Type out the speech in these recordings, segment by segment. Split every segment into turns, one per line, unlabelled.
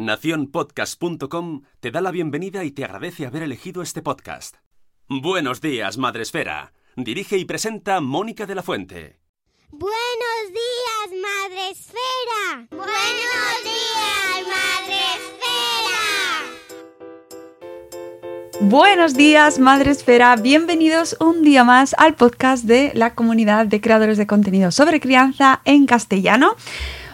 Naciónpodcast.com te da la bienvenida y te agradece haber elegido este podcast. Buenos días, Madre Esfera. Dirige y presenta Mónica de la Fuente.
Buenos días, Madre Esfera. Buenos días, Madre Esfera.
Buenos días, Madre Esfera. Bienvenidos un día más al podcast de la comunidad de creadores de contenido sobre crianza en castellano.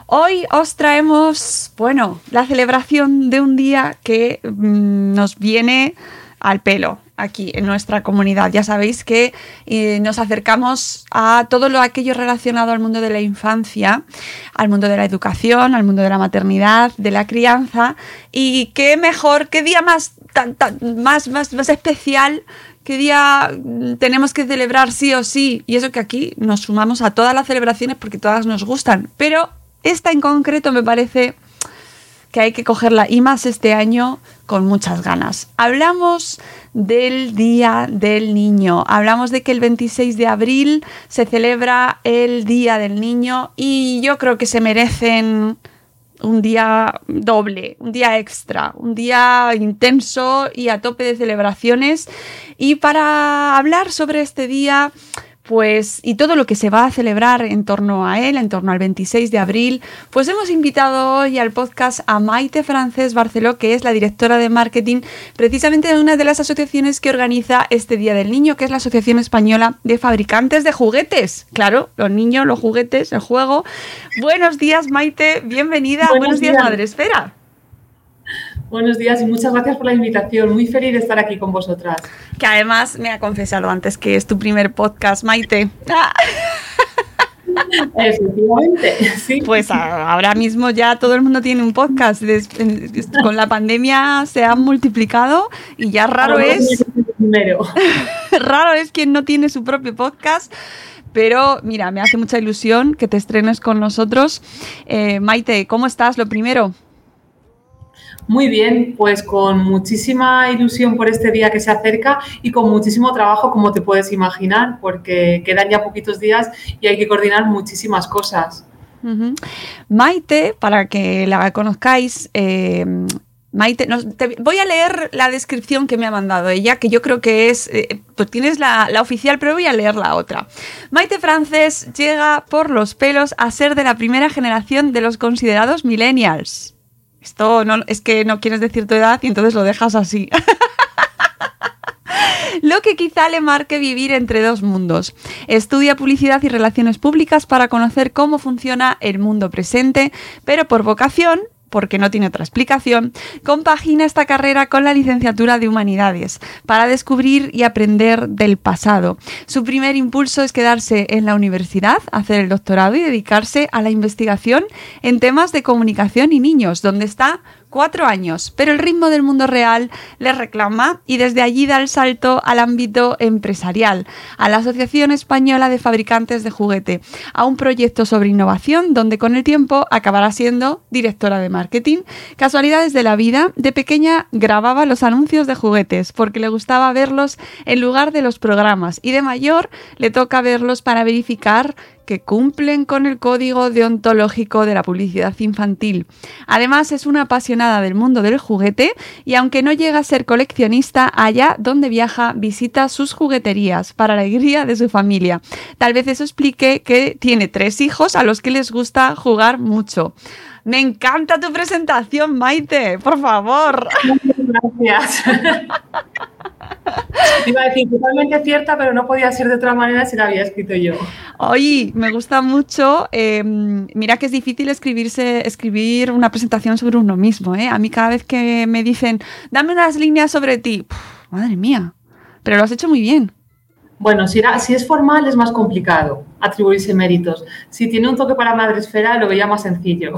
Hoy os traemos, bueno, la celebración de un día que mm, nos viene al pelo aquí en nuestra comunidad. Ya sabéis que eh, nos acercamos a todo lo aquello relacionado al mundo de la infancia, al mundo de la educación, al mundo de la maternidad, de la crianza. Y qué mejor, qué día más, más, más, más especial. ¿Qué día mm, tenemos que celebrar sí o sí? Y eso que aquí nos sumamos a todas las celebraciones porque todas nos gustan. Pero esta en concreto me parece que hay que cogerla y más este año con muchas ganas. Hablamos del Día del Niño, hablamos de que el 26 de abril se celebra el Día del Niño y yo creo que se merecen un día doble, un día extra, un día intenso y a tope de celebraciones. Y para hablar sobre este día, pues y todo lo que se va a celebrar en torno a él, en torno al 26 de abril, pues hemos invitado hoy al podcast a Maite Francés Barceló, que es la directora de marketing precisamente de una de las asociaciones que organiza este Día del Niño, que es la Asociación Española de Fabricantes de Juguetes. Claro, los niños, los juguetes, el juego. Buenos días, Maite, bienvenida.
Buenos
Buenos, días,
días.
Madre Esfera.
Buenos días y muchas gracias por la invitación. Muy feliz de estar aquí con vosotras.
Que además me ha confesado antes que es tu primer podcast, Maite. Ah.
Efectivamente, sí.
Pues ahora mismo ya todo el mundo tiene un podcast. Con la pandemia se han multiplicado y ya raro es, raro es quien no tiene su propio podcast. Pero mira, me hace mucha ilusión que te estrenes con nosotros. Eh, Maite, ¿cómo estás? Lo primero.
Muy bien, pues con muchísima ilusión por este día que se acerca y con muchísimo trabajo, como te puedes imaginar, porque quedan ya poquitos días y hay que coordinar muchísimas cosas.
Maite, para que la conozcáis, eh, Maite, voy a leer la descripción que me ha mandado ella, que yo creo que es, eh, pues tienes la, la oficial, pero voy a leer la otra. Maite Francés llega por los pelos a ser de la primera generación de los considerados millennials. Esto no, es que no quieres decir tu edad y entonces lo dejas así. Lo que quizá le marque vivir entre dos mundos. Estudia publicidad y relaciones públicas para conocer cómo funciona el mundo presente, pero por vocación, porque no tiene otra explicación, compagina esta carrera con la licenciatura de Humanidades para descubrir y aprender del pasado. Su primer impulso es quedarse en la universidad, hacer el doctorado y dedicarse a la investigación en temas de comunicación y niños, donde está cuatro años, pero el ritmo del mundo real le reclama y desde allí da el salto al ámbito empresarial, a la Asociación Española de Fabricantes de Juguete, a un proyecto sobre innovación donde con el tiempo acabará siendo directora de marketing. Casualidades de la vida, de pequeña grababa los anuncios de juguetes porque le gustaba verlos en lugar de los programas y de mayor le toca verlos para verificar que cumplen con el código deontológico de la publicidad infantil. Además, es una apasionada del mundo del juguete y aunque no llega a ser coleccionista, allá donde viaja visita sus jugueterías para la alegría de su familia. Tal vez eso explique que tiene tres hijos a los que les gusta jugar mucho. Me encanta tu presentación, Maite, por favor.
Gracias. Iba a decir totalmente cierta, pero no podía ser de otra manera si la había escrito yo.
Oye, me gusta mucho. eh, mira que es difícil escribirse, escribir una presentación sobre uno mismo. ¿eh? A mí cada vez que me dicen, dame unas líneas sobre ti, puf, madre mía, pero lo has hecho muy bien.
Bueno, si, era- si es formal es más complicado atribuirse méritos. Si tiene un toque para madresfera lo veía más sencillo.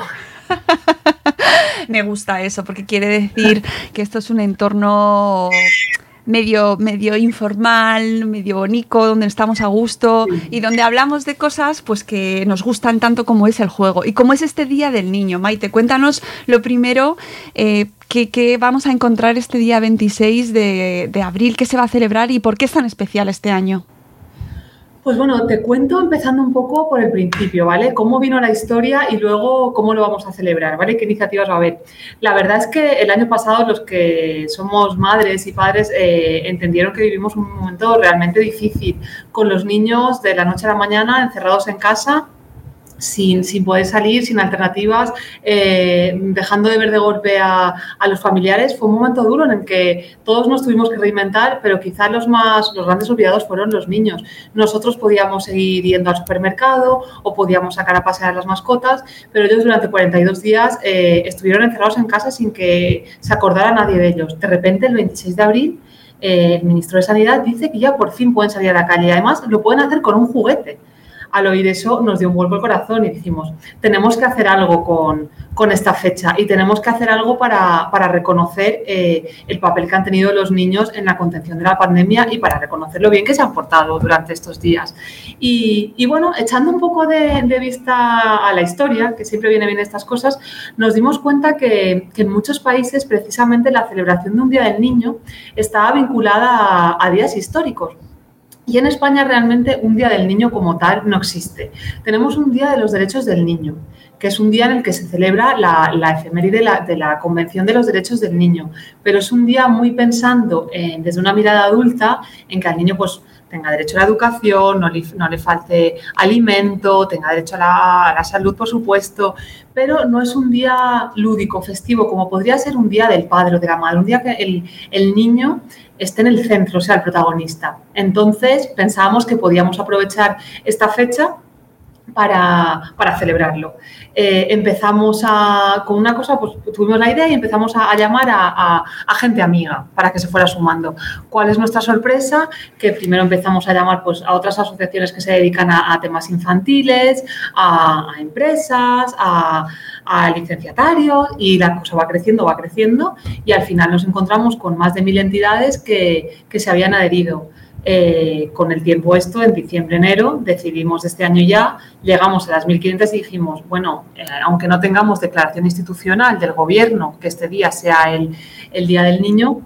me gusta eso, porque quiere decir que esto es un entorno medio, medio informal, medio bonito, donde estamos a gusto y donde hablamos de cosas pues que nos gustan tanto como es el juego. Y como es este Día del Niño, Maite, cuéntanos lo primero, eh, que, vamos a encontrar este día 26 de, de abril, qué se va a celebrar y por qué es tan especial este año.
Pues bueno, te cuento empezando un poco por el principio, ¿vale? Cómo vino la historia y luego cómo lo vamos a celebrar, ¿vale? ¿Qué iniciativas va a haber? La verdad es que el año pasado los que somos madres y padres eh, entendieron que vivimos un momento realmente difícil con los niños de la noche a la mañana encerrados en casa sin, sin, poder salir, sin alternativas, eh, dejando de ver de golpe a, a, los familiares, fue un momento duro en el que todos nos tuvimos que reinventar, pero quizás los más, los grandes olvidados fueron los niños. Nosotros podíamos seguir yendo al supermercado o podíamos sacar a pasear las mascotas, pero ellos durante 42 días eh, estuvieron encerrados en casa sin que se acordara nadie de ellos. De repente, el 26 de abril, eh, el ministro de Sanidad dice que ya por fin pueden salir a la calle. Además, lo pueden hacer con un juguete al oír eso nos dio un vuelco el corazón y dijimos, tenemos que hacer algo con, esta fecha y tenemos que hacer algo para, reconocer eh, el papel que han tenido los niños en la contención de la pandemia y para reconocer lo bien que se han portado durante estos días. Y, bueno, echando un poco de, vista a la historia, que siempre viene bien estas cosas, nos dimos cuenta que, en muchos países precisamente la celebración de un Día del Niño estaba vinculada a días históricos. Y en España realmente un Día del Niño como tal no existe. Tenemos un Día de los Derechos del Niño, que es un día en el que se celebra la, la efeméride de la, Convención de los Derechos del Niño, pero es un día muy pensando desde una mirada adulta en que al niño pues tenga derecho a la educación, no le, no le falte alimento, tenga derecho a la, la, salud, por supuesto, pero no es un día lúdico, festivo, como podría ser un día del padre o de la madre, un día que el, el niño esté en el centro, sea el protagonista. Entonces pensábamos que podíamos aprovechar esta fecha para, celebrarlo. Eh, empezamos a, con una cosa, pues tuvimos la idea y empezamos a, llamar a, gente amiga para que se fuera sumando. ¿Cuál es nuestra sorpresa? Que primero empezamos a llamar pues, a otras asociaciones que se dedican a, temas infantiles, a, empresas, a, licenciatarios y la cosa va creciendo, va creciendo y al final nos encontramos con más de mil entidades que, que se habían adherido. Eh, con el tiempo esto, en diciembre, enero, decidimos este año ya, llegamos a las 1.500 y dijimos, bueno, eh, aunque no tengamos declaración institucional del gobierno, que este día sea el, Día del Niño,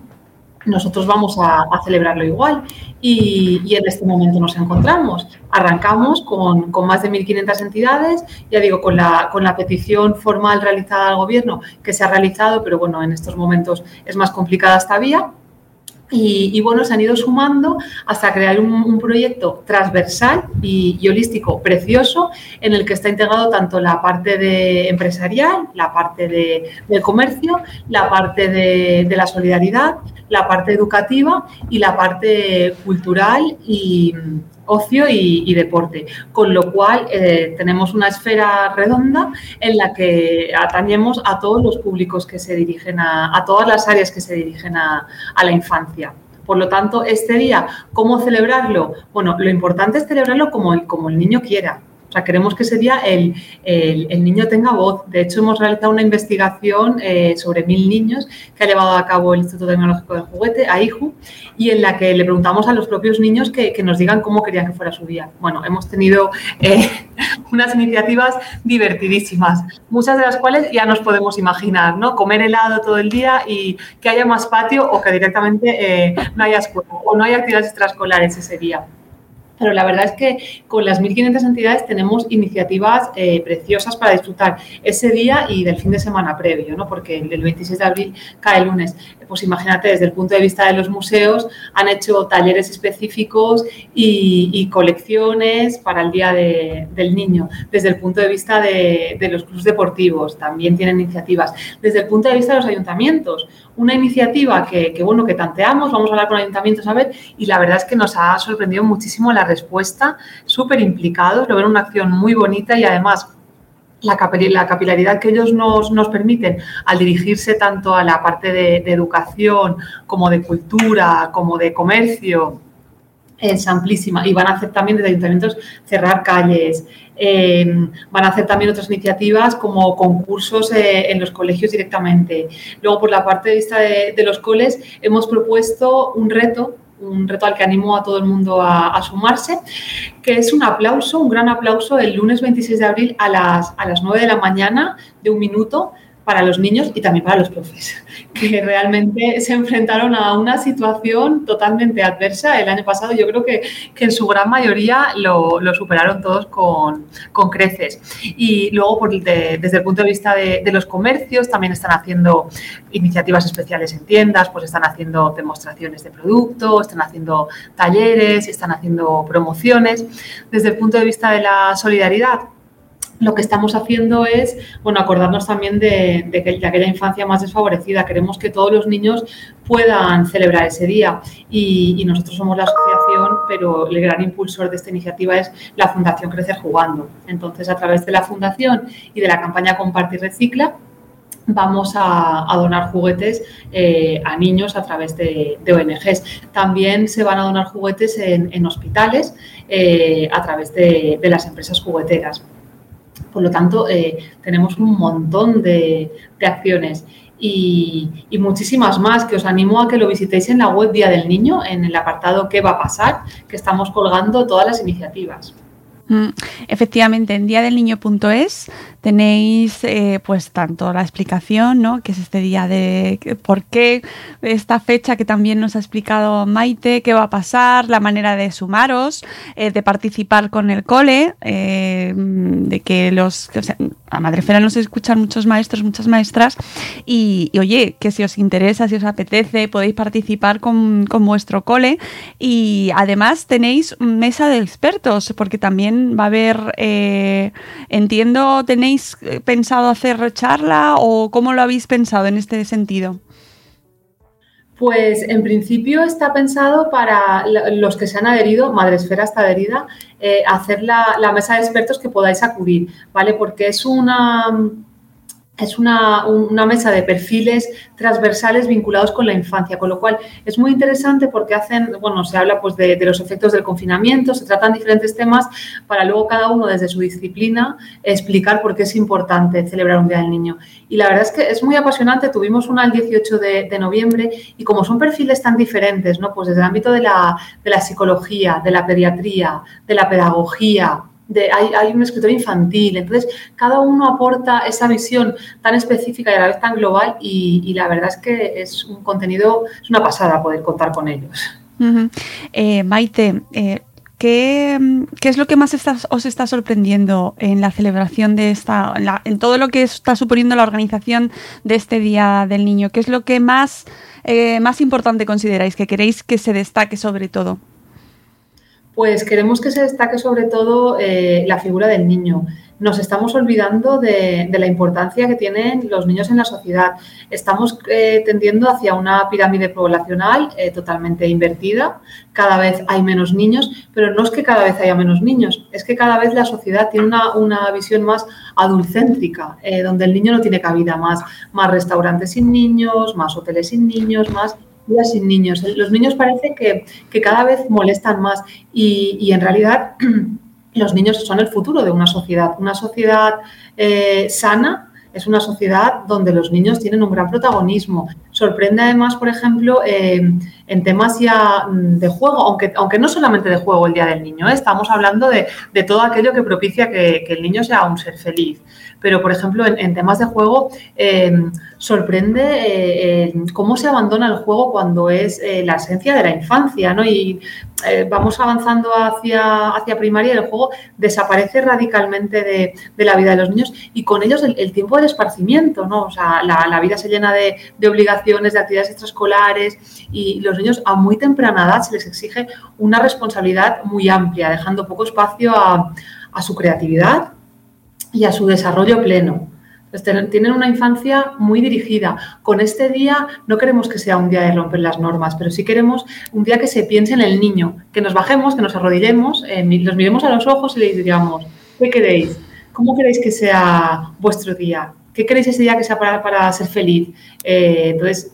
nosotros vamos a, celebrarlo igual. Y, en este momento nos encontramos. Arrancamos con, con más de 1.500 entidades, ya digo, con la, con la petición formal realizada al gobierno, que se ha realizado, pero bueno, en estos momentos es más complicada esta vía y, bueno, se han ido sumando hasta crear un, proyecto transversal y, holístico precioso en el que está integrado tanto la parte de empresarial, la parte de, del comercio, la parte de, de, la solidaridad, la parte educativa y la parte cultural y, ocio y, deporte, con lo cual eh, tenemos una esfera redonda en la que atañemos a todos los públicos que se dirigen a, a todas las áreas que se dirigen a, a, la infancia. Por lo tanto, este día, ¿cómo celebrarlo? Bueno, lo importante es celebrarlo como el, como el niño quiera. O sea, queremos que ese día el, el, niño tenga voz. De hecho, hemos realizado una investigación eh, sobre mil niños que ha llevado a cabo el Instituto Tecnológico del Juguete, AIJU, y en la que le preguntamos a los propios niños que, que nos digan cómo querían que fuera su día. Bueno, hemos tenido eh, unas iniciativas divertidísimas, muchas de las cuales ya nos podemos imaginar, ¿no? Comer helado todo el día y que haya más patio o que directamente eh, no haya escuela o no haya actividades extraescolares ese día pero la verdad es que con las 1.500 entidades tenemos iniciativas eh, preciosas para disfrutar ese día y del fin de semana previo, ¿no? porque el 26 de abril cae el lunes. Pues imagínate, desde el punto de vista de los museos, han hecho talleres específicos y, colecciones para el Día del Niño. Desde el punto de vista de, de los clubes deportivos, también tienen iniciativas. Desde el punto de vista de los ayuntamientos, una iniciativa que, bueno, que tanteamos, vamos a hablar con ayuntamientos a ver, y la verdad es que nos ha sorprendido muchísimo la respuesta, súper implicados, lo ven una acción muy bonita y además la, capilaridad que ellos nos, nos, permiten al dirigirse tanto a la parte de, educación como de cultura, como de comercio, es amplísima y van a hacer también desde ayuntamientos cerrar calles, eh, van a hacer también otras iniciativas como concursos eh, en los colegios directamente. Luego, por la parte de vista de, los coles, hemos propuesto un reto un reto al que animo a todo el mundo a, sumarse, que es un aplauso, un gran aplauso el lunes 26 de abril a las, a las 9 de la mañana de un minuto para los niños y también para los profes, que realmente se enfrentaron a una situación totalmente adversa el año pasado. Yo creo que, en su gran mayoría lo, superaron todos con, creces. Y luego, desde el punto de vista de, los comercios, también están haciendo iniciativas especiales en tiendas, pues están haciendo demostraciones de producto, están haciendo talleres, están haciendo promociones. Desde el punto de vista de la solidaridad, lo que estamos haciendo es, bueno, acordarnos también de, aquella infancia más desfavorecida. Queremos que todos los niños puedan celebrar ese día y, nosotros somos la asociación, pero el gran impulsor de esta iniciativa es la Fundación Crecer Jugando. Entonces, a través de la Fundación y de la campaña Compartir Recicla, vamos a, donar juguetes eh, a niños a través de, ONGs. También se van a donar juguetes en, hospitales eh, a través de las empresas jugueteras. Por lo tanto, eh, tenemos un montón de, acciones y, muchísimas más que os animo a que lo visitéis en la web Día del Niño, en el apartado ¿Qué va a pasar? que estamos colgando todas las iniciativas.
Mm, efectivamente, en diadelniño.es tenéis eh, pues tanto la explicación, ¿no? que es este día de por qué esta fecha que también nos ha explicado Maite, qué va a pasar, la manera de sumaros, eh, de participar con el cole, eh, de que los... O sea, a Madrefera nos escuchan muchos maestros, muchas maestras y, oye, que si os interesa, si os apetece, podéis participar con, con vuestro cole y además tenéis mesa de expertos porque también va a haber, entiendo, tenéis eh, pensado hacer charla o cómo lo habéis pensado en este sentido?
Pues en principio está pensado para los que se han adherido, Madresfera está adherida, eh, hacer la, mesa de expertos que podáis acudir, ¿vale? Porque es una es una, mesa de perfiles transversales vinculados con la infancia, con lo cual es muy interesante porque hacen, bueno, se habla pues de, los efectos del confinamiento, se tratan diferentes temas para luego cada uno desde su disciplina explicar por qué es importante celebrar un Día del Niño. Y la verdad es que es muy apasionante, tuvimos una el 18 de, noviembre y como son perfiles tan diferentes, ¿no? Pues desde el ámbito de la, de la psicología, de la pediatría, de la pedagogía, hay, un escritor infantil, entonces cada uno aporta esa visión tan específica y a la vez tan global y, la verdad es que es un contenido, es una pasada poder contar con ellos.
Eh, Maite, eh, ¿qué, es lo que más os está sorprendiendo en la celebración de esta, en, todo lo que está suponiendo la organización de este Día del Niño? ¿Qué es lo que más, eh, más importante consideráis, que queréis que se destaque sobre todo?
Pues queremos que se destaque sobre todo eh, la figura del niño. Nos estamos olvidando de, la importancia que tienen los niños en la sociedad. Estamos eh, tendiendo hacia una pirámide poblacional eh, totalmente invertida. Cada vez hay menos niños, pero no es que cada vez haya menos niños, es que cada vez la sociedad tiene una, visión más adulcéntrica, donde el niño no tiene cabida más. Más restaurantes sin niños, más hoteles sin niños, más sin niños. Los niños parece que, cada vez molestan más y, en realidad los niños son el futuro de una sociedad. Una sociedad eh, sana es una sociedad donde los niños tienen un gran protagonismo. Sorprende además, por ejemplo, eh, en temas ya de juego, aunque, aunque no solamente de juego el Día del Niño, ¿eh? estamos hablando de, todo aquello que propicia que, el niño sea un ser feliz. Pero, por ejemplo, en, temas de juego, sorprende eh, cómo se abandona el juego cuando es eh, la esencia de la infancia, ¿no? Y vamos avanzando hacia, hacia primaria y el juego desaparece radicalmente de, la vida de los niños y con ellos el, tiempo del esparcimiento, ¿no? O sea, la, vida se llena de, obligaciones, de actividades extraescolares y los a muy temprana edad se les exige una responsabilidad muy amplia, dejando poco espacio a, su creatividad y a su desarrollo pleno. Tienen una infancia muy dirigida. Con este día no queremos que sea un día de romper las normas, pero sí queremos un día que se piense en el niño, que nos bajemos, que nos arrodillemos, eh, los miremos a los ojos y les digamos, ¿qué queréis? ¿Cómo queréis que sea vuestro día? ¿Qué queréis ese día que sea para, para ser feliz? Eh, entonces,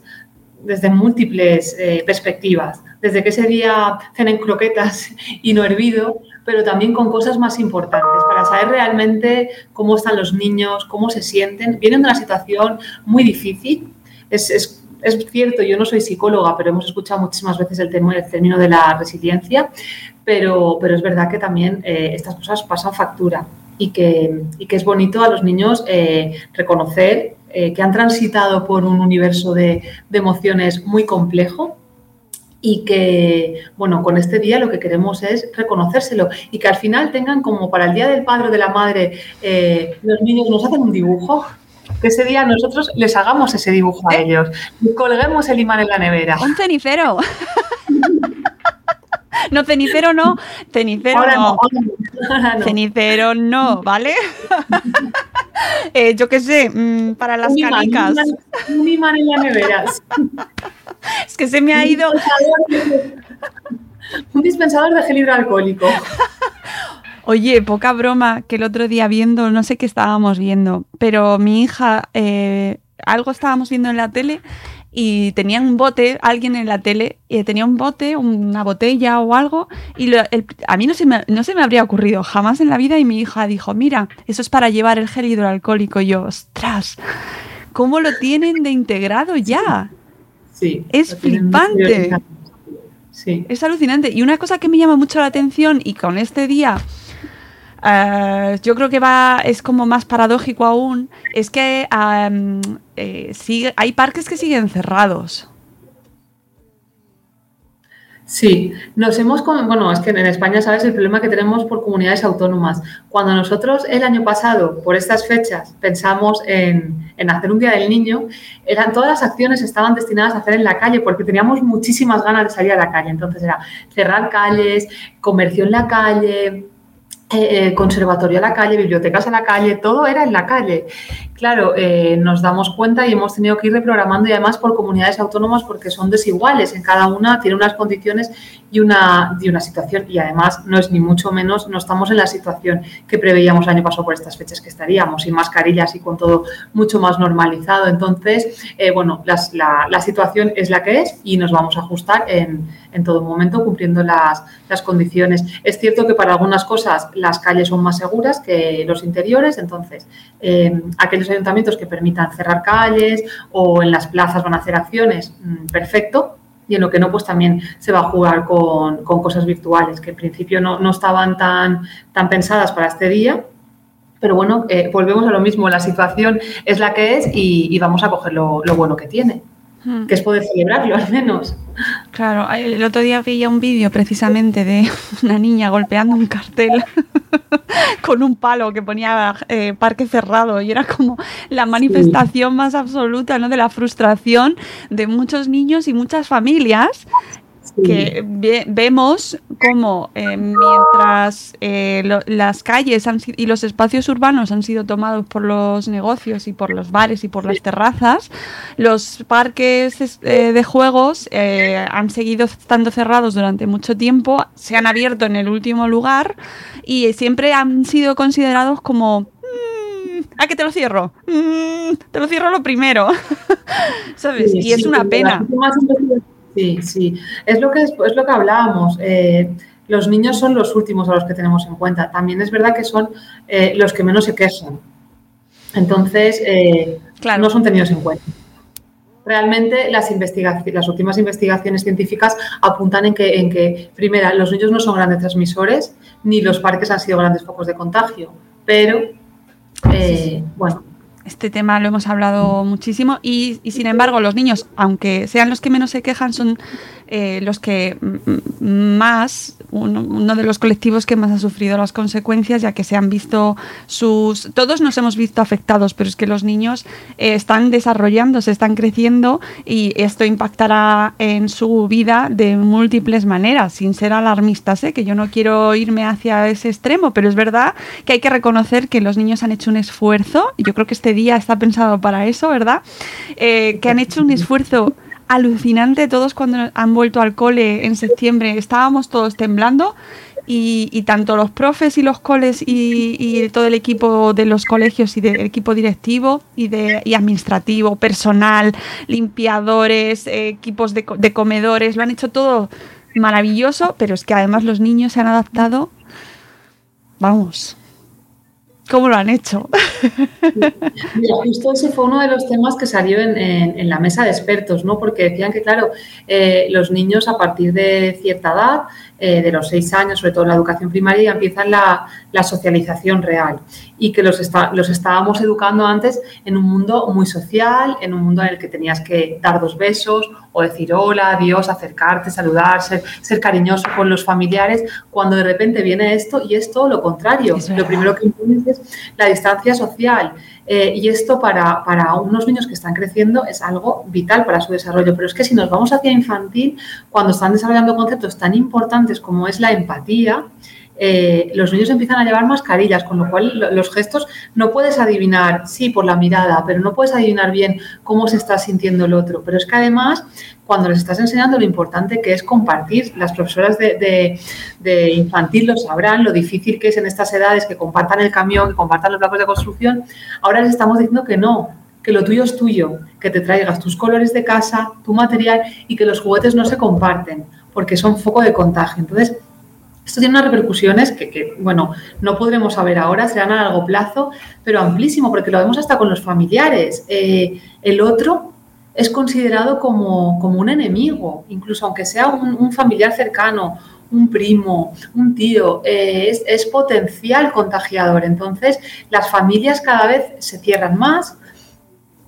desde múltiples eh, perspectivas. Desde que ese día cenen croquetas y no hervido, pero también con cosas más importantes para saber realmente cómo están los niños, cómo se sienten. Vienen de una situación muy difícil. Es, es, es cierto, yo no soy psicóloga, pero hemos escuchado muchísimas veces el, término, el término de la resiliencia, pero, pero es verdad que también eh, estas cosas pasan factura y que, y que, es bonito a los niños eh, reconocer eh, que han transitado por un universo de, de, emociones muy complejo y que, bueno, con este día lo que queremos es reconocérselo y que al final tengan como para el Día del Padre o de la Madre, eh, los niños nos hacen un dibujo que ese día nosotros les hagamos ese dibujo a ellos y colguemos el imán en la nevera.
Un cenicero. No, cenicero no, cenicero
Ahora
no.
no, ahora no.
Cenicero no, ¿vale? Eh, yo qué sé, mm, para las
Un imán,
canicas.
un imán- Un imán en la nevera.
Es que se me ha ido.
Un dispensador de gel hidroalcohólico.
Oye, poca broma, que el otro día viendo, no sé qué estábamos viendo, pero mi hija, eh, algo estábamos viendo en la tele y tenía un bote, alguien en la tele, eh, tenía un bote, una botella o algo, y lo- el- a mí no se, me, no se me habría ocurrido jamás en la vida y mi hija dijo, mira, eso es para llevar el gel hidroalcohólico. Y yo, ostras, ¿cómo lo tienen de integrado ya?
Sí.
Es flipante.
Sí.
Es alucinante. Y una cosa que me llama mucho la atención y con este día eh, yo creo que va es como más paradójico aún es que sigue, hay parques que siguen cerrados.
Sí, nos hemos, bueno, es que en España, ¿sabes? El problema que tenemos por comunidades autónomas. Cuando nosotros el año pasado, por estas fechas, pensamos en, en hacer un Día del Niño, eran todas las acciones estaban destinadas a hacer en la calle porque teníamos muchísimas ganas de salir a la calle. Entonces era cerrar calles, comercio en la calle, eh, eh, conservatorio a la calle, bibliotecas a la calle, todo era en la calle. Claro, eh, nos damos cuenta y hemos tenido que ir reprogramando y además por comunidades autónomas porque son desiguales, en cada una tiene unas condiciones y una, y una situación y además no es ni mucho menos, no estamos en la situación que preveíamos el año pasado por estas fechas que estaríamos, sin mascarillas y con todo mucho más normalizado. Entonces, eh, bueno, la, la situación es la que es y nos vamos a ajustar en, en todo momento cumpliendo las, las condiciones. Es cierto que para algunas cosas las calles son más seguras que los interiores, entonces eh, aquellos ayuntamientos que permitan cerrar calles o en las plazas van a hacer acciones, mm, perfecto. Y en lo que no, pues también se va a jugar con, con cosas virtuales, que en principio no, no estaban tan, tan pensadas para este día, pero bueno, eh, volvemos a lo mismo, la situación es la que es y, y vamos a coger lo, lo bueno que tiene, que es poder celebrarlo al menos.
Claro, el otro día veía un vídeo precisamente de una niña golpeando un cartel con un palo que ponía eh, parque cerrado y era como la manifestación más absoluta ¿no? de la frustración de muchos niños y muchas familias que ve- vemos como eh, mientras eh, lo- las calles han y los espacios urbanos han sido tomados por los negocios y por los bares y por las terrazas, los parques es- eh, de juegos eh, han seguido estando cerrados durante mucho tiempo, se han abierto en el último lugar y siempre han sido considerados como... "Mm, ¿A que te lo cierro? Mm, te lo cierro lo primero. ¿Sabes?
Sí,
y es
sí,
una pena.
las últimas Sí, sí. Es lo que, es, es lo que hablábamos. eh, los niños son los últimos a los que tenemos en cuenta. También es verdad que son eh, los que menos se quejan. Entonces, eh,
Claro.
no son tenidos en cuenta. Realmente las, investigaciones, las últimas investigaciones científicas apuntan en que, en que, primera, los niños no son grandes transmisores, ni los parques han sido grandes focos de contagio, pero, eh, bueno,
Este tema lo hemos hablado muchísimo y, y, sin embargo los niños, aunque sean los que menos se quejan, son eh, los que más, uno, uno, de los colectivos que más ha sufrido las consecuencias, ya que se han visto sus... Todos nos hemos visto afectados, pero es que los niños eh, están desarrollándose, están creciendo y esto impactará en su vida de múltiples maneras, sin ser alarmistas, ¿eh? que yo no quiero irme hacia ese extremo, pero es verdad que hay que reconocer que los niños han hecho un esfuerzo, y yo creo que este día está pensado para eso, ¿verdad? Eh, que han hecho un esfuerzo alucinante todos cuando han vuelto al cole en septiembre. Estábamos todos temblando y, tanto los profes y los coles y, todo el equipo de los colegios y del equipo directivo y, de, administrativo, personal, limpiadores, equipos de, de comedores, lo han hecho todo maravilloso, pero es que además los niños se han adaptado, vamos, ¿Cómo lo han hecho?
Mira, justo ese fue uno de los temas que salió en, la mesa de expertos, ¿no? Porque decían que, claro, eh, los niños a partir de cierta edad eh, de los seis años, sobre todo en la educación primaria, ya empiezan la, socialización real y que los, los estábamos educando antes en un mundo muy social, en un mundo en el que tenías que dar dos besos o decir hola, adiós, acercarte, saludar, ser, cariñoso con los familiares, cuando de repente viene esto y es todo lo contrario. lo primero que impones la distancia social. Eh, y esto para, para, unos niños que están creciendo es algo vital para su desarrollo. Pero es que si nos vamos hacia infantil, cuando están desarrollando conceptos tan importantes como es la empatía, eh, los niños empiezan a llevar mascarillas, con lo cual los gestos no puedes adivinar, sí, por la mirada, pero no puedes adivinar bien cómo se está sintiendo el otro. Pero es que además, cuando les estás enseñando lo importante que es compartir, las profesoras de, infantil lo sabrán, lo difícil que es en estas edades que compartan el camión, que compartan los blocos de construcción, ahora les estamos diciendo que no, que lo tuyo es tuyo, que te traigas tus colores de casa, tu material y que los juguetes no se comparten, porque son foco de contagio. Entonces, esto tiene unas repercusiones que, bueno, no podremos saber ahora, serán a largo plazo, pero amplísimo, porque lo vemos hasta con los familiares. Eh, el otro es considerado como, un enemigo, incluso aunque sea un, familiar cercano, un primo, un tío, eh, es, potencial contagiador. Entonces, las familias cada vez se cierran más,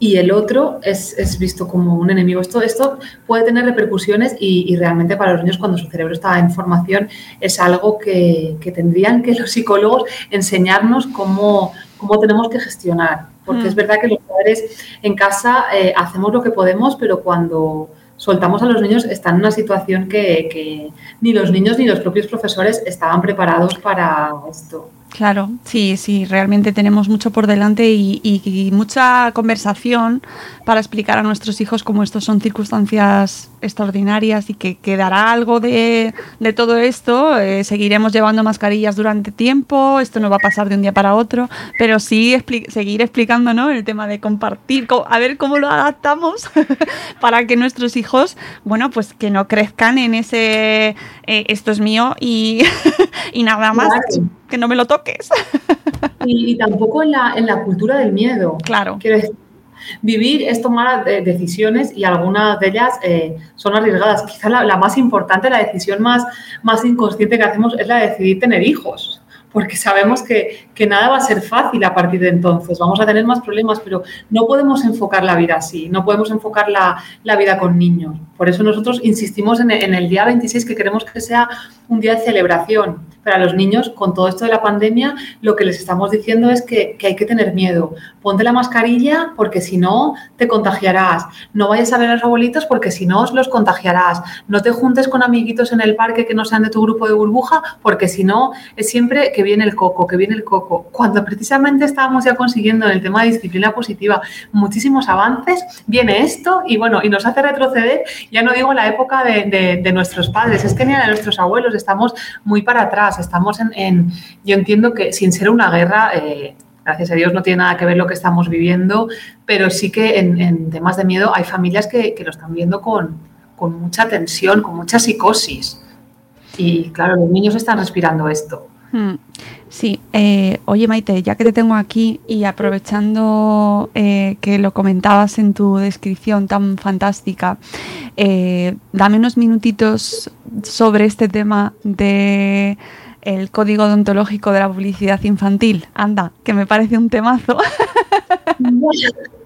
y el otro es, visto como un enemigo. Esto, esto puede tener repercusiones y, realmente para los niños cuando su cerebro está en formación es algo que, tendrían que los psicólogos enseñarnos cómo, cómo tenemos que gestionar. Porque es mm. verdad que los padres en casa eh, hacemos lo que podemos, pero cuando soltamos a los niños están en una situación que, que ni los niños ni los propios profesores estaban preparados para esto.
Claro, sí, sí, realmente tenemos mucho por delante y, mucha conversación para explicar a nuestros hijos cómo estos son circunstancias extraordinarias y que quedará algo de, todo esto. Eh, seguiremos llevando mascarillas durante tiempo, esto no va a pasar de un día para otro, pero sí seguir explicando ¿no? el tema de compartir, a ver cómo lo adaptamos para que nuestros hijos, bueno, pues que no crezcan en ese eh, esto es mío y, nada más que no me lo toques.
Y, tampoco en la, en la, cultura del miedo.
Claro.
Decir, vivir es tomar decisiones y algunas de ellas eh, son arriesgadas. Quizá la, más importante, la decisión más, más inconsciente que hacemos es la de decidir tener hijos porque sabemos que, nada va a ser fácil a partir de entonces, vamos a tener más problemas, pero no podemos enfocar la vida así, no podemos enfocar la, vida con niños. Por eso nosotros insistimos en el día 26 que queremos que sea un día de celebración, para los niños, con todo esto de la pandemia, lo que les estamos diciendo es que, hay que tener miedo. Ponte la mascarilla porque si no te contagiarás. No vayas a ver a los abuelitos porque si no os los contagiarás. No te juntes con amiguitos en el parque que no sean de tu grupo de burbuja porque si no es siempre que viene el coco, que viene el coco. Cuando precisamente estábamos ya consiguiendo en el tema de disciplina positiva muchísimos avances, viene esto y bueno, y nos hace retroceder, ya no digo la época de, de nuestros padres, es que ni a nuestros abuelos estamos muy para atrás Estamos en, yo entiendo que sin ser una guerra, eh, gracias a Dios no tiene nada que ver lo que estamos viviendo, pero sí que en, temas de miedo hay familias que, lo están viendo con, mucha tensión, con mucha psicosis. Y claro, los niños están respirando esto.
Hmm. Sí, eh, oye Maite, ya que te tengo aquí y aprovechando eh, que lo comentabas en tu descripción tan fantástica, dame unos minutitos sobre este tema de el código odontológico de la publicidad infantil. Anda, que me parece un temazo.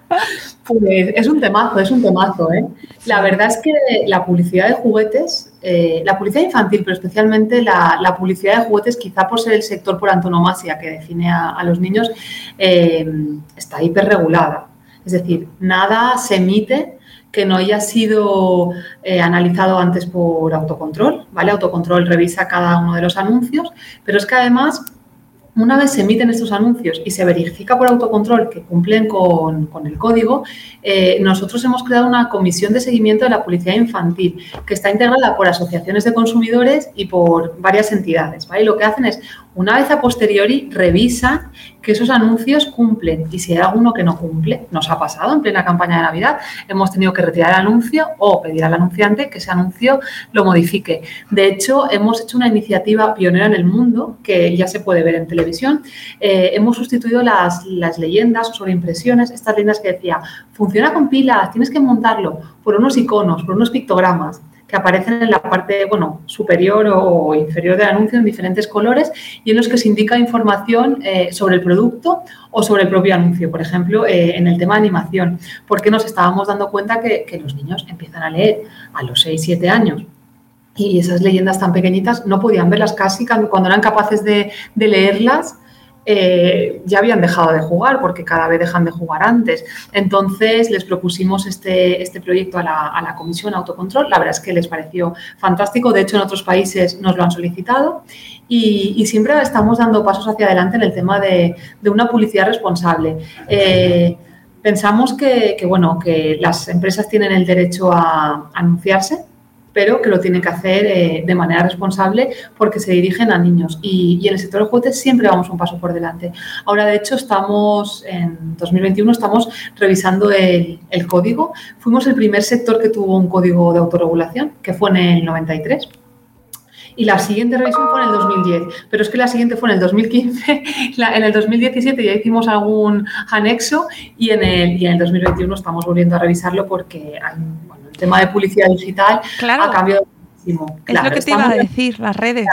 Pues es un temazo, es un temazo. ¿eh? La verdad es que la publicidad de juguetes, eh, la publicidad infantil, pero especialmente la, publicidad de juguetes, quizá por ser el sector por antonomasia que define a, los niños, eh, está hiperregulada. Es decir, nada se emite que no haya sido eh, analizado antes por autocontrol, ¿vale? Autocontrol revisa cada uno de los anuncios, pero es que además una vez se emiten estos anuncios y se verifica por autocontrol que cumplen con, el código, eh, nosotros hemos creado una comisión de seguimiento de la publicidad infantil que está integrada por asociaciones de consumidores y por varias entidades. Y lo que hacen es, una vez a posteriori, revisan que esos anuncios cumplen y si hay alguno que no cumple, nos ha pasado en plena campaña de Navidad, hemos tenido que retirar el anuncio o pedir al anunciante que ese anuncio lo modifique. De hecho, hemos hecho una iniciativa pionera en el mundo que ya se puede ver en televisión. Eh, hemos sustituido las, las leyendas sobre impresiones, estas leyendas que decía, funciona con pilas, tienes que montarlo, por unos iconos, por unos pictogramas que aparecen en la parte bueno, superior o inferior del anuncio en diferentes colores y en los que se indica información eh, sobre el producto o sobre el propio anuncio. Por ejemplo, eh, en el tema de animación, porque nos estábamos dando cuenta que, los niños empiezan a leer a los 6-7 años y esas leyendas tan pequeñitas no podían verlas casi cuando eran capaces de leerlas eh, ya habían dejado de jugar porque cada vez dejan de jugar antes. Entonces les propusimos este, este proyecto a la, Comisión Autocontrol. La verdad es que les pareció fantástico. De hecho, en otros países nos lo han solicitado y, siempre estamos dando pasos hacia adelante en el tema de, una publicidad responsable. Eh, pensamos que, bueno, que las empresas tienen el derecho a anunciarse pero que lo tienen que hacer eh, de manera responsable porque se dirigen a niños. Y, en el sector de juguetes siempre vamos un paso por delante. Ahora, de hecho, estamos en 2021, estamos revisando el, código. Fuimos el primer sector que tuvo un código de autorregulación, que fue en el 93 y la siguiente revisión fue en el 2010, pero es que la siguiente fue en el 2015, en el 2017 ya hicimos algún anexo y en el, y en el 2021 estamos volviendo a revisarlo porque hay, el tema de publicidad digital ha cambiado muchísimo.
Es lo que te iba a decir, las redes.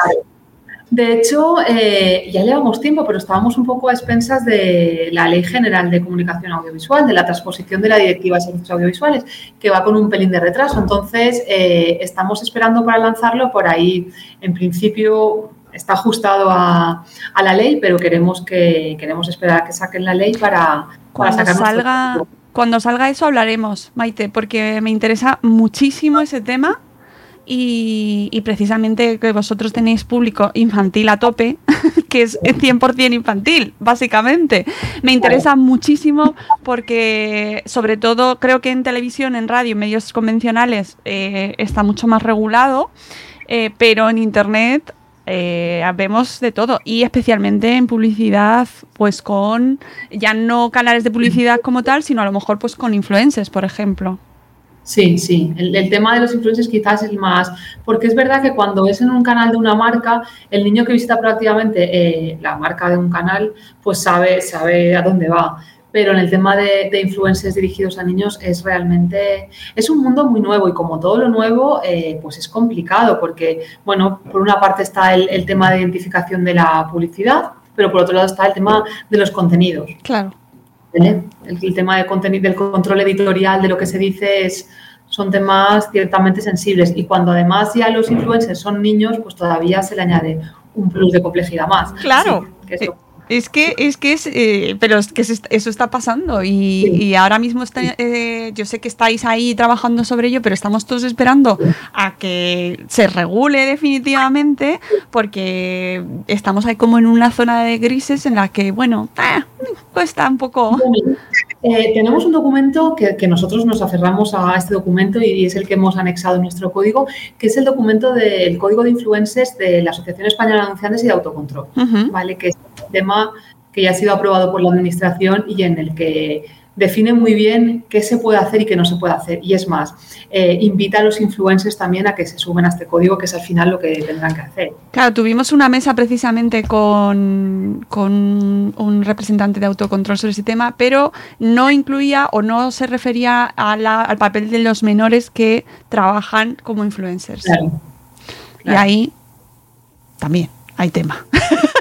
De hecho, eh, ya llevamos tiempo, pero estábamos un poco a expensas de la Ley General de Comunicación Audiovisual, de la transposición de la Directiva de Servicios Audiovisuales, que va con un pelín de retraso. Entonces, eh, estamos esperando para lanzarlo. Por ahí, en principio, está ajustado a, la ley, pero queremos que queremos esperar a que saquen la ley para,
para sacar salga cuando salga eso hablaremos, Maite, porque me interesa muchísimo ese tema y, precisamente que vosotros tenéis público infantil a tope, que es 100% infantil, básicamente. Me interesa muchísimo porque, sobre todo, creo que en televisión, en radio, en medios convencionales eh, está mucho más regulado, eh, pero en Internet eh, vemos de todo y especialmente en publicidad, pues con ya no canales de publicidad como tal, sino a lo mejor pues con influencers, por ejemplo.
Sí, sí, el, tema de los influencers quizás es el más, porque es verdad que cuando es en un canal de una marca, el niño que visita prácticamente eh, la marca de un canal, pues sabe, sabe a dónde va pero en el tema de, de, influencers dirigidos a niños es realmente, es un mundo muy nuevo y como todo lo nuevo, eh, pues es complicado porque, bueno, por una parte está el, tema de identificación de la publicidad, pero por otro lado está el tema de los contenidos.
Claro.
El, tema de contenido, del control editorial de lo que se dice es, son temas ciertamente sensibles y cuando además ya los influencers son niños, pues todavía se le añade un plus de complejidad más.
Claro. que es que, es que es, eh, pero es que eso está pasando y, ahora mismo está, eh, yo sé que estáis ahí trabajando sobre ello, pero estamos todos esperando a que se regule definitivamente porque estamos ahí como en una zona de grises en la que, bueno, ah, cuesta un poco.
Eh, tenemos un documento que, nosotros nos aferramos a este documento y es el que hemos anexado en nuestro código, que es el documento del Código de Influencers de la Asociación Española de Anunciantes y de Autocontrol, ¿vale? Que es un tema que ya ha sido aprobado por la Administración y en el que define muy bien qué se puede hacer y qué no se puede hacer. Y es más, eh, invita a los influencers también a que se suben a este código, que es al final lo que tendrán que hacer.
Claro, tuvimos una mesa precisamente con, con un representante de autocontrol sobre ese tema, pero no incluía o no se refería al papel de los menores que trabajan como influencers. Y ahí también hay tema.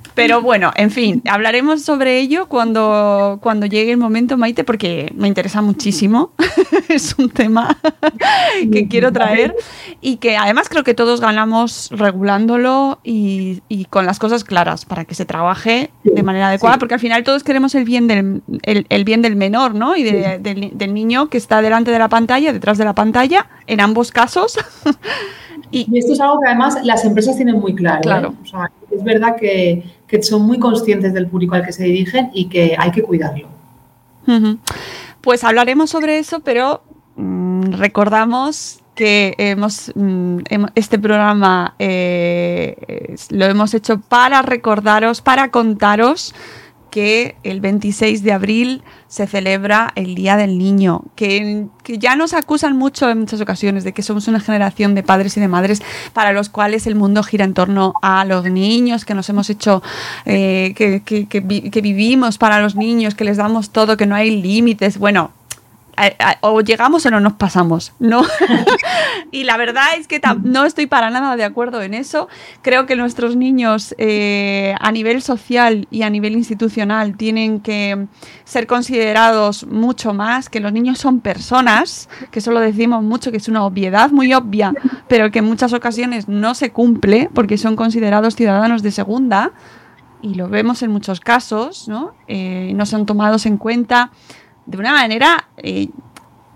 Pero bueno, en fin, hablaremos sobre ello cuando, cuando llegue el momento, Maite, porque me interesa muchísimo. es un tema que quiero traer y que además creo que todos ganamos regulándolo y, con las cosas claras para que se trabaje de manera adecuada, porque al final todos queremos el bien del, el, bien del menor, ¿no? Y del, del niño que está delante de la pantalla, detrás de la pantalla, en ambos casos.
Y, esto es algo que además las empresas tienen muy claro. ¿eh? es verdad que, son muy conscientes del público al que se dirigen y que hay que cuidarlo.
Pues hablaremos sobre eso, pero mm, recordamos que hemos, mm, este programa eh, lo hemos hecho para recordaros, para contaros que el 26 de abril se celebra el Día del Niño, que, ya nos acusan mucho en muchas ocasiones de que somos una generación de padres y de madres para los cuales el mundo gira en torno a los niños, que nos hemos hecho, eh, que, que vivimos para los niños, que les damos todo, que no hay límites. Bueno, o llegamos o no nos pasamos, ¿no? y la verdad es que no estoy para nada de acuerdo en eso. Creo que nuestros niños eh, a nivel social y a nivel institucional tienen que ser considerados mucho más, que los niños son personas, que eso lo decimos mucho, que es una obviedad muy obvia, pero que en muchas ocasiones no se cumple porque son considerados ciudadanos de segunda y lo vemos en muchos casos, ¿no? Eh, no son tomados en cuenta de una manera eh,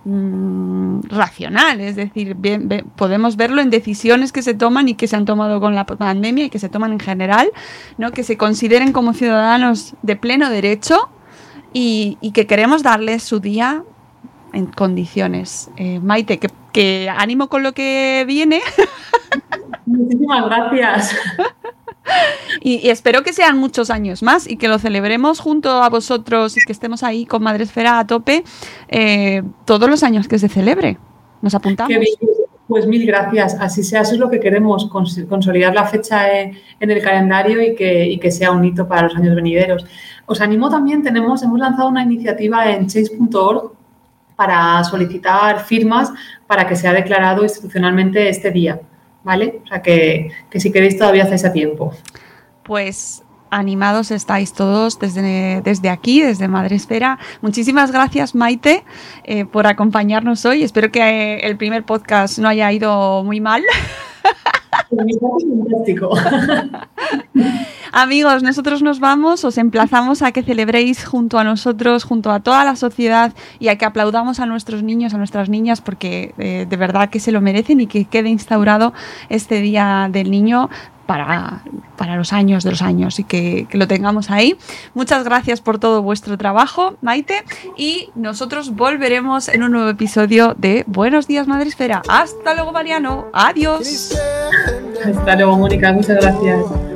mm, racional, es decir, podemos verlo en decisiones que se toman y que se han tomado con la pandemia y que se toman en general, ¿no? que se consideren como ciudadanos de pleno derecho y, que queremos darles su día en condiciones. Eh, Maite, que, que ánimo con lo que viene.
Muchísimas gracias.
Y, espero que sean muchos años más y que lo celebremos junto a vosotros y que estemos ahí con Madresfera a tope eh, todos los años que se celebre. Nos apuntamos.
Pues mil gracias. Así sea, eso es lo que queremos, consolidar la fecha en el calendario y que, que sea un hito para los años venideros. Os animo también, tenemos, hemos lanzado una iniciativa en change.org para solicitar firmas para que sea declarado institucionalmente este día. ¿Vale? O sea que, si queréis todavía hacéis a tiempo.
Pues animados estáis todos desde, desde aquí, desde Madre Esfera. Muchísimas gracias, Maite, eh, por acompañarnos hoy. Espero que eh, el primer podcast no haya ido muy mal. Amigos, nosotros nos vamos, os emplazamos a que celebréis junto a nosotros, junto a toda la sociedad y a que aplaudamos a nuestros niños, a nuestras niñas, porque eh, de verdad que se lo merecen y que quede instaurado este Día del Niño para, para, los años de los años y que, lo tengamos ahí. Muchas gracias por todo vuestro trabajo, Maite, y nosotros volveremos en un nuevo episodio de Buenos días, Madre Esfera. Hasta luego, Mariano. Adiós.
Hasta luego, Mónica. Muchas gracias.